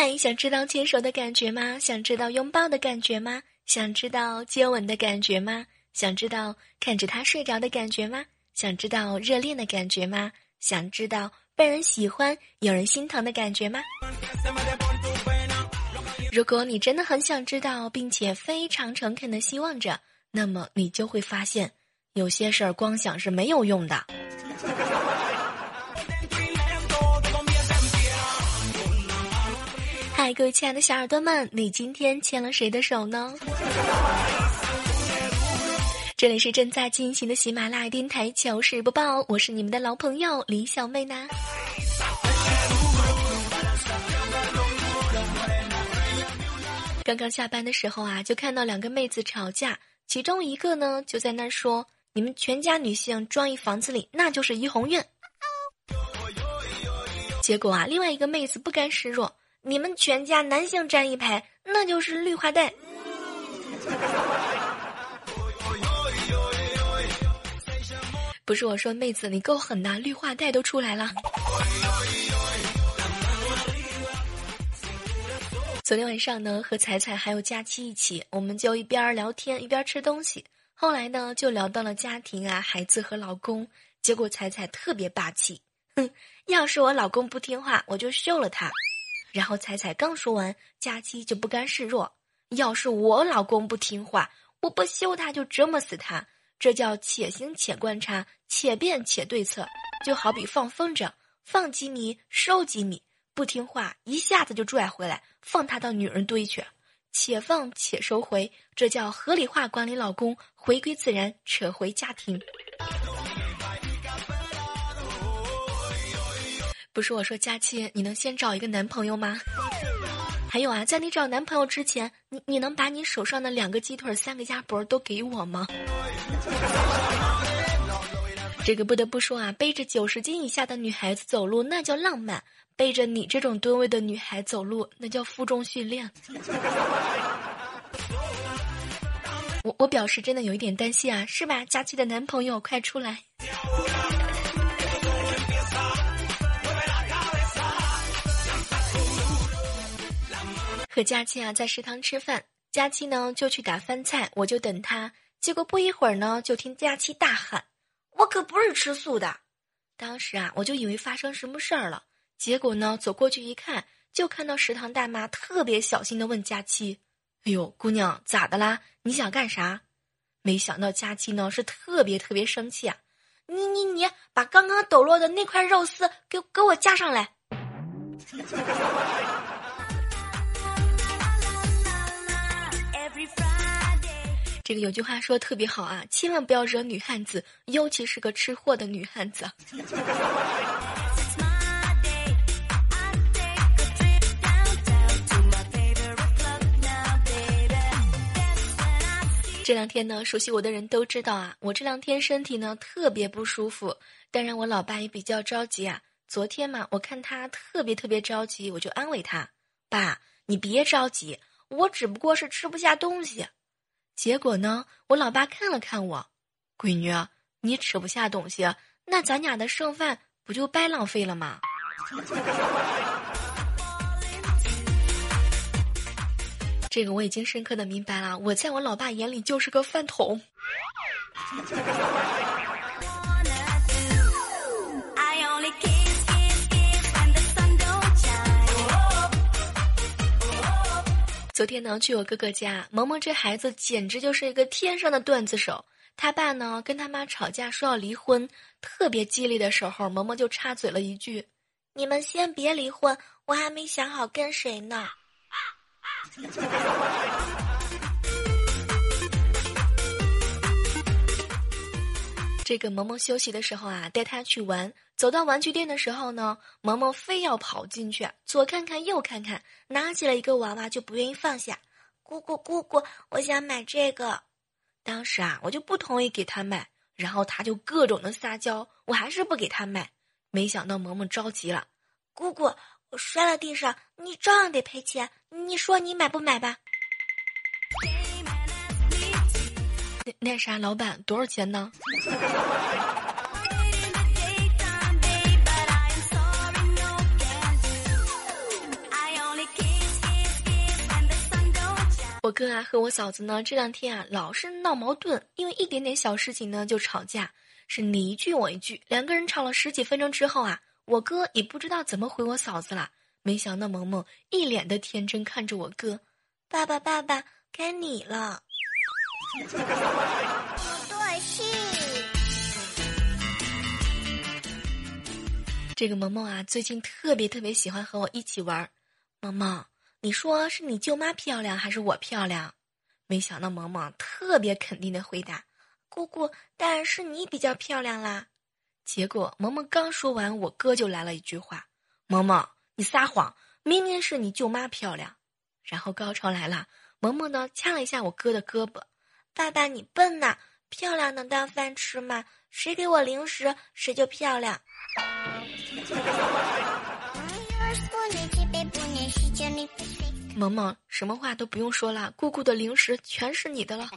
嗨，想知道牵手的感觉吗？想知道拥抱的感觉吗？想知道接吻的感觉吗？想知道看着他睡着的感觉吗？想知道热恋的感觉吗？想知道被人喜欢、有人心疼的感觉吗？如果你真的很想知道，并且非常诚恳的希望着，那么你就会发现，有些事儿光想是没有用的。嗨，各位亲爱的小耳朵们，你今天牵了谁的手呢？这里是正在进行的喜马拉雅电台糗事播报，我是你们的老朋友李小妹呢。刚刚下班的时候啊，就看到两个妹子吵架，其中一个呢就在那说：“你们全家女性装一房子里，那就是怡红院。”结果啊，另外一个妹子不甘示弱。你们全家男性站一排，那就是绿化带。不是我说，妹子你够狠呐，绿化带都出来了。昨天晚上呢，和彩彩还有佳期一起，我们就一边聊天一边吃东西。后来呢，就聊到了家庭啊、孩子和老公。结果彩彩特别霸气，哼，要是我老公不听话，我就休了他。然后彩彩刚说完，佳期就不甘示弱。要是我老公不听话，我不休他就折磨死他。这叫且行且观察，且变且对策。就好比放风筝，放几米收几米，不听话一下子就拽回来，放他到女人堆去。且放且收回，这叫合理化管理老公，回归自然，扯回家庭。不是我说，佳期，你能先找一个男朋友吗？还有啊，在你找男朋友之前，你你能把你手上的两个鸡腿、三个鸭脖都给我吗？这个不得不说啊，背着九十斤以下的女孩子走路那叫浪漫，背着你这种吨位的女孩走路那叫负重训练。我我表示真的有一点担心啊，是吧？佳期的男朋友，快出来！和佳期啊在食堂吃饭，佳期呢就去打饭菜，我就等他。结果不一会儿呢，就听佳期大喊：“我可不是吃素的！”当时啊，我就以为发生什么事儿了。结果呢，走过去一看，就看到食堂大妈特别小心的问佳期：“哎呦，姑娘咋的啦？你想干啥？”没想到佳期呢是特别特别生气啊！你你你，把刚刚抖落的那块肉丝给给我夹上来！这个有句话说特别好啊，千万不要惹女汉子，尤其是个吃货的女汉子。这两天呢，熟悉我的人都知道啊，我这两天身体呢特别不舒服，当然我老爸也比较着急啊。昨天嘛，我看他特别特别着急，我就安慰他：“爸，你别着急，我只不过是吃不下东西。”结果呢，我老爸看了看我，闺女，你吃不下东西，那咱家的剩饭不就白浪费了吗？这个我已经深刻的明白了，我在我老爸眼里就是个饭桶。昨天呢，去我哥哥家，萌萌这孩子简直就是一个天生的段子手。他爸呢跟他妈吵架说要离婚，特别激烈的时候，萌萌就插嘴了一句：“你们先别离婚，我还没想好跟谁呢。”这个萌萌休息的时候啊，带他去玩。走到玩具店的时候呢，萌萌非要跑进去，左看看右看看，拿起了一个娃娃就不愿意放下。姑姑姑姑，我想买这个。当时啊，我就不同意给他买，然后他就各种的撒娇，我还是不给他买。没想到萌萌着急了，姑姑，我摔了地上，你照样得赔钱。你说你买不买吧？那啥，老板多少钱呢？我哥啊和我嫂子呢这两天啊老是闹矛盾，因为一点点小事情呢就吵架，是你一句我一句，两个人吵了十几分钟之后啊，我哥也不知道怎么回我嫂子了。没想到萌萌一脸的天真看着我哥，爸爸爸爸该你了。不对戏。这个萌萌啊最近特别特别喜欢和我一起玩，萌萌。你说是你舅妈漂亮还是我漂亮？没想到萌萌特别肯定的回答：“姑姑，当然是你比较漂亮啦。”结果萌萌刚说完，我哥就来了一句话：“萌萌，你撒谎，明明是你舅妈漂亮。”然后高潮来了，萌萌呢掐了一下我哥的胳膊：“爸爸，你笨呐，漂亮能当饭吃吗？谁给我零食，谁就漂亮。”萌萌，什么话都不用说了，姑姑的零食全是你的了。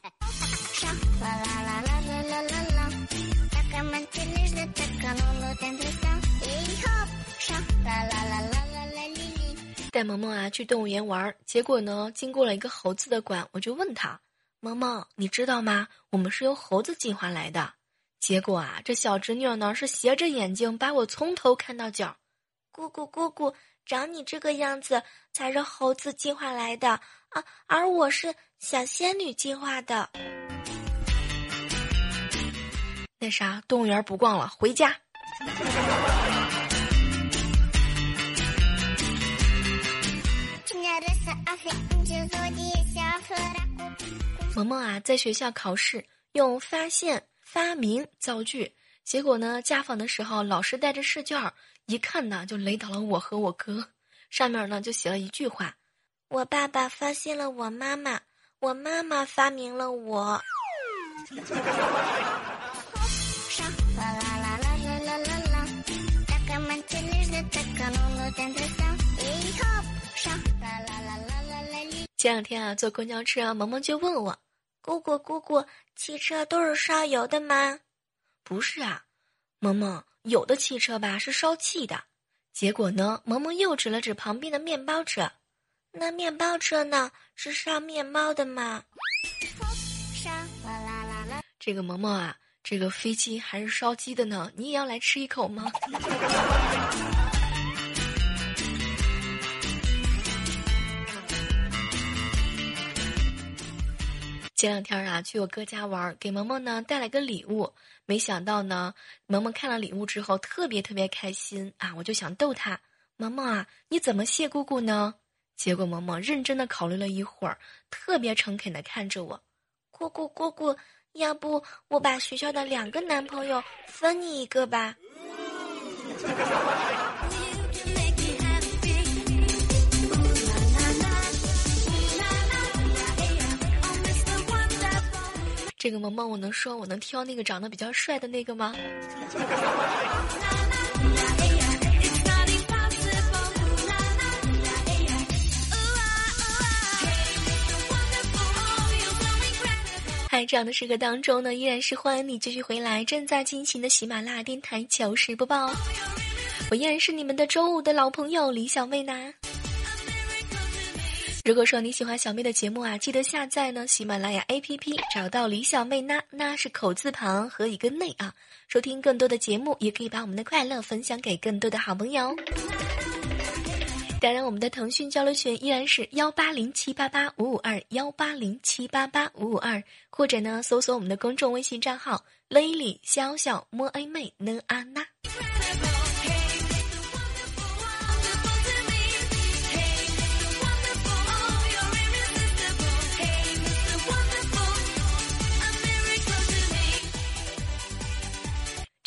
带萌萌啊去动物园玩，结果呢，经过了一个猴子的馆，我就问他：“萌萌，你知道吗？我们是由猴子进化来的。”结果啊，这小侄女呢是斜着眼睛把我从头看到脚。姑姑，姑姑。长你这个样子才是猴子进化来的啊，而我是小仙女进化的。那啥，动物园不逛了，回家。萌萌啊，在学校考试用发现、发明造句，结果呢，家访的时候老师带着试卷。一看呢，就雷倒了我和我哥。上面呢就写了一句话：“我爸爸发现了我妈妈，我妈妈发明了我。”前两天啊，坐公交车，萌萌就问我：“姑姑姑姑，汽车都是烧油的吗？”“不是啊，萌萌。”有的汽车吧是烧气的，结果呢，萌萌又指了指旁边的面包车，那面包车呢是烧面包的吗？这个萌萌啊，这个飞机还是烧鸡的呢，你也要来吃一口吗？前两天啊，去我哥家玩，给萌萌呢带了个礼物。没想到呢，萌萌看了礼物之后特别特别开心啊！我就想逗他，萌萌啊，你怎么谢姑姑呢？结果萌萌认真的考虑了一会儿，特别诚恳的看着我，姑姑姑姑，要不我把学校的两个男朋友分你一个吧？这个萌萌，我能说我能挑那个长得比较帅的那个吗？嗨，这样的时刻当中呢，依然是欢迎你继续回来正在进行的喜马拉雅电台糗事播报，我依然是你们的周五的老朋友李小妹呢。如果说你喜欢小妹的节目啊，记得下载呢喜马拉雅 APP，找到李小妹呢，那是口字旁和一个内啊，收听更多的节目，也可以把我们的快乐分享给更多的好朋友。当然，我们的腾讯交流群依然是幺八零七八八五五二幺八零七八八五五二，或者呢搜索我们的公众微信账号 Lily 小小摸 A 妹呢啊那。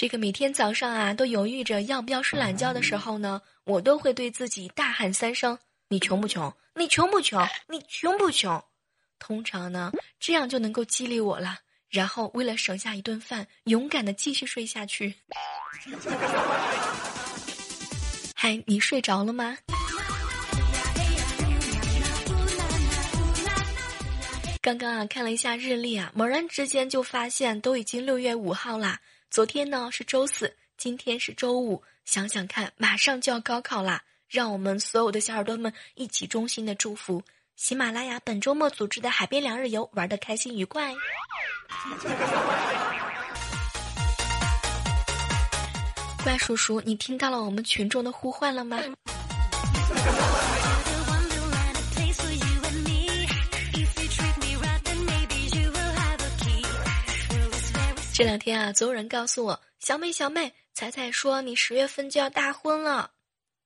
这个每天早上啊都犹豫着要不要睡懒觉的时候呢，我都会对自己大喊三声：“你穷不穷？你穷不穷？你穷不穷？”通常呢，这样就能够激励我了。然后为了省下一顿饭，勇敢的继续睡下去。嗨，你睡着了吗？刚刚啊看了一下日历啊，猛然之间就发现都已经六月五号啦。昨天呢是周四，今天是周五。想想看，马上就要高考啦！让我们所有的小耳朵们一起衷心的祝福喜马拉雅本周末组织的海边两日游玩的开心愉快。怪叔叔，你听到了我们群众的呼唤了吗？这两天啊，总有人告诉我，小妹小妹，彩彩说你十月份就要大婚了。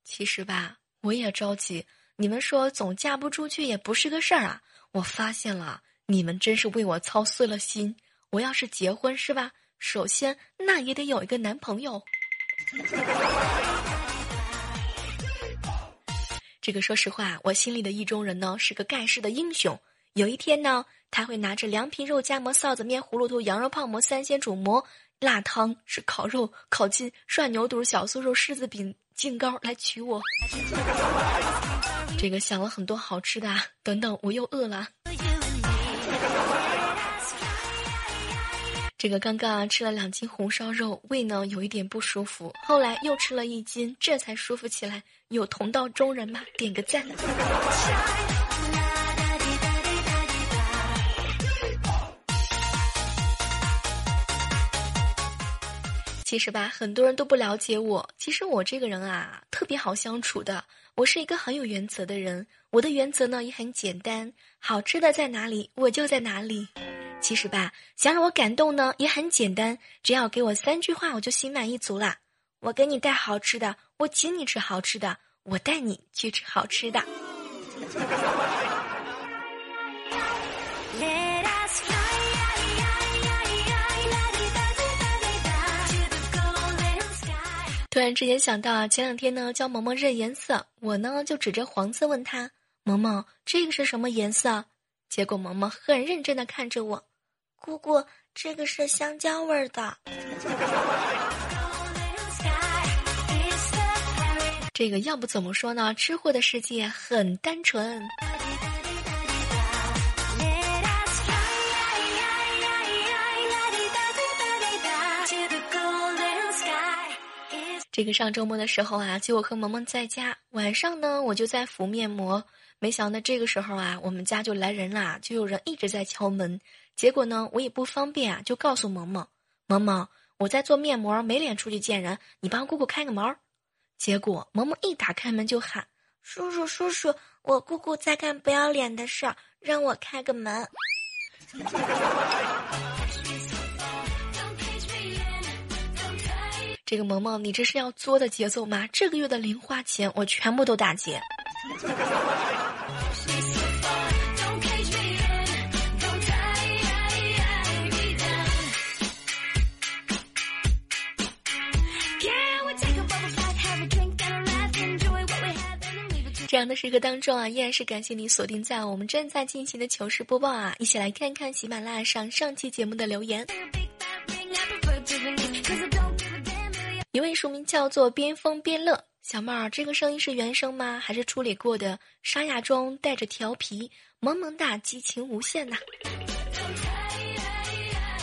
其实吧，我也着急。你们说总嫁不出去也不是个事儿啊。我发现了，你们真是为我操碎了心。我要是结婚是吧？首先那也得有一个男朋友。这个说实话，我心里的意中人呢是个盖世的英雄。有一天呢。他会拿着凉皮、肉夹馍、臊子面、葫芦头、羊肉泡馍、三鲜煮馍、辣汤是烤肉、烤鸡、涮牛肚、小酥肉、柿子饼、劲糕来娶我。这个想了很多好吃的，啊等等我又饿了。这个刚刚啊吃了两斤红烧肉，胃呢有一点不舒服，后来又吃了一斤，这才舒服起来。有同道中人吗？点个赞。其实吧，很多人都不了解我。其实我这个人啊，特别好相处的。我是一个很有原则的人。我的原则呢也很简单，好吃的在哪里，我就在哪里。其实吧，想让我感动呢也很简单，只要给我三句话，我就心满意足啦。我给你带好吃的，我请你吃好吃的，我带你去吃好吃的。突然之间想到，前两天呢教萌萌认颜色，我呢就指着黄色问他：“萌萌，这个是什么颜色？”结果萌萌很认真的看着我：“姑姑，这个是香蕉味儿的。”这个要不怎么说呢？吃货的世界很单纯。这个上周末的时候啊，就我和萌萌在家，晚上呢我就在敷面膜，没想到这个时候啊，我们家就来人啦，就有人一直在敲门。结果呢，我也不方便啊，就告诉萌萌，萌萌，我在做面膜，没脸出去见人，你帮姑姑开个门。结果萌萌一打开门就喊：“叔叔叔叔，我姑姑在干不要脸的事儿，让我开个门。”这个萌萌，你这是要作的节奏吗？这个月的零花钱我全部都打劫。这样的时刻当中啊，依然是感谢你锁定在我们正在进行的糗事播报啊！一起来看看喜马拉雅上上期节目的留言。一位署名叫做边疯边乐小妹儿，这个声音是原声吗？还是处理过的？沙哑中带着调皮，萌萌哒，激情无限呐！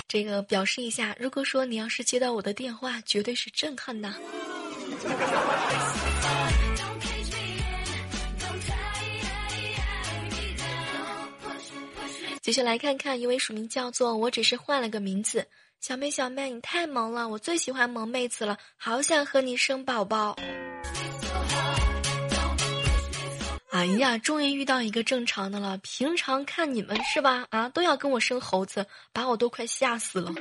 这个表示一下，如果说你要是接到我的电话，绝对是震撼的。继续来看看一位署名叫做我只是换了个名字。小妹，小妹，你太萌了，我最喜欢萌妹子了，好想和你生宝宝。哎呀，终于遇到一个正常的了。平常看你们是吧？啊，都要跟我生猴子，把我都快吓死了。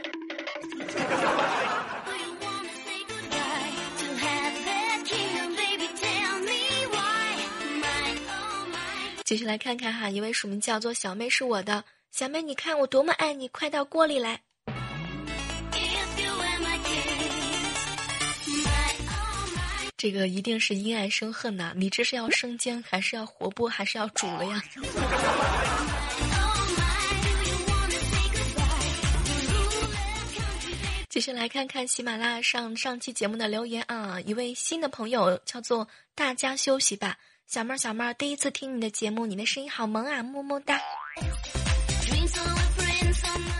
继续来看看哈，一位署名叫做小妹是我的小妹，你看我多么爱你，快到锅里来。这个一定是因爱生恨呐！你这是要生煎，还是要活剥，还是要煮了呀？继续来看看喜马拉雅上上期节目的留言啊！一位新的朋友叫做“大家休息吧”，小妹儿小妹儿，第一次听你的节目，你的声音好萌啊，么么哒！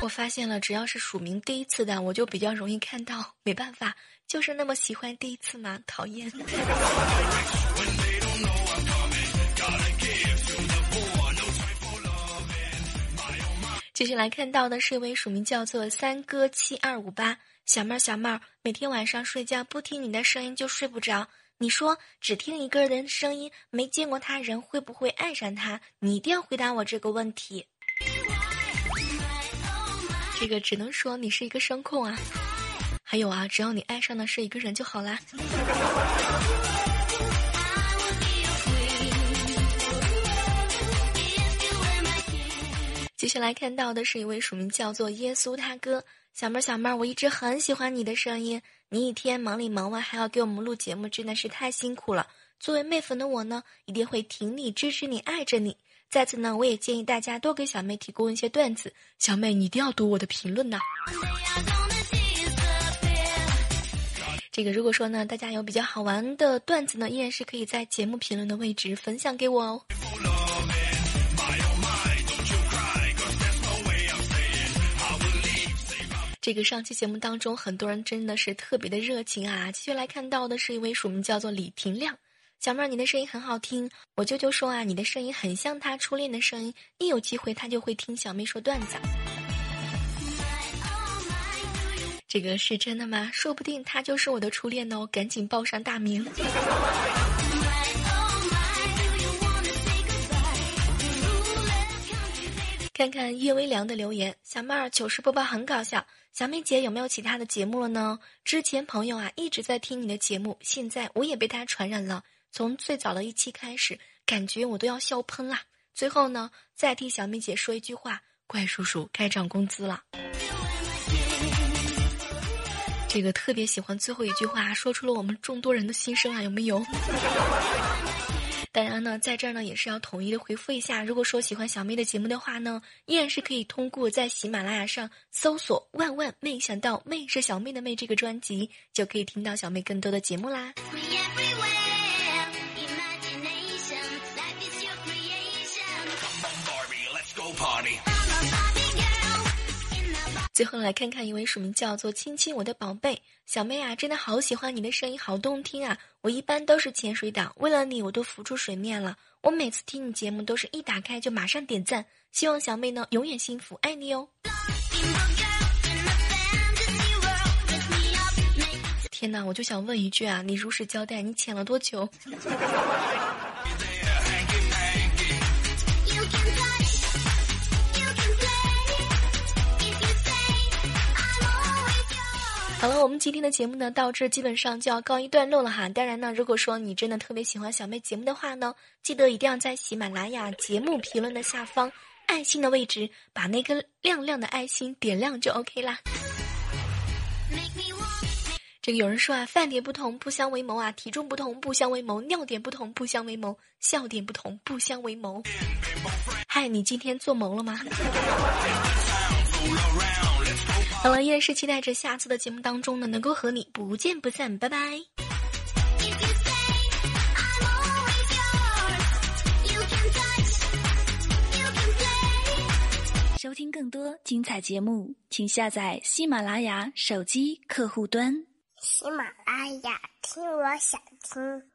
我发现了，只要是署名第一次的，我就比较容易看到。没办法，就是那么喜欢第一次嘛，讨厌。继续来看到的是一位署名叫做三哥七二五八小妹儿，小妹儿每天晚上睡觉不听你的声音就睡不着。你说只听一个人声音，没见过他人会不会爱上他？你一定要回答我这个问题。这个只能说你是一个声控啊。还有啊，只要你爱上的是一个人就好啦。接下来看到的是一位署名叫做耶稣他哥小妹儿小妹儿，我一直很喜欢你的声音，你一天忙里忙外还要给我们录节目，真的是太辛苦了。作为妹粉的我呢，一定会挺你、支持你、爱着你。在此呢，我也建议大家多给小妹提供一些段子，小妹你一定要读我的评论呐。这个如果说呢，大家有比较好玩的段子呢，依然是可以在节目评论的位置分享给我哦。这个上期节目当中，很多人真的是特别的热情啊！继续来看到的是一位署名叫做李廷亮，小妹儿，你的声音很好听。我舅舅说啊，你的声音很像他初恋的声音，一有机会他就会听小妹说段子。这个是真的吗？说不定他就是我的初恋哦！赶紧报上大名。看看叶微凉的留言，小妹儿糗事播报很搞笑。小妹姐有没有其他的节目了呢？之前朋友啊一直在听你的节目，现在我也被他传染了。从最早的一期开始，感觉我都要笑喷啦。最后呢，再替小妹姐说一句话：怪叔叔该涨工资了。这个特别喜欢最后一句话，说出了我们众多人的心声啊，有没有？当然呢，在这儿呢也是要统一的回复一下。如果说喜欢小妹的节目的话呢，依然是可以通过在喜马拉雅上搜索“万万没想到妹是小妹的妹”这个专辑，就可以听到小妹更多的节目啦。最后来看看一位署名叫做“亲亲我的宝贝小妹啊”，真的好喜欢你的声音，好动听啊！我一般都是潜水党，为了你我都浮出水面了。我每次听你节目都是一打开就马上点赞，希望小妹呢永远幸福，爱你哦！天哪，我就想问一句啊，你如实交代，你潜了多久？好了，我们今天的节目呢，到这基本上就要告一段落了哈。当然呢，如果说你真的特别喜欢小妹节目的话呢，记得一定要在喜马拉雅节目评论的下方爱心的位置，把那个亮亮的爱心点亮就 OK 啦。这个有人说啊，饭点不同不相为谋啊，体重不同不相为谋，尿点不同不相为谋，笑点不同不相为谋。嗨，你今天做谋了吗？好了，依然是期待着下次的节目当中呢，能够和你不见不散，拜拜。收听更多精彩节目，请下载喜马拉雅手机客户端。喜马拉雅，听我想听。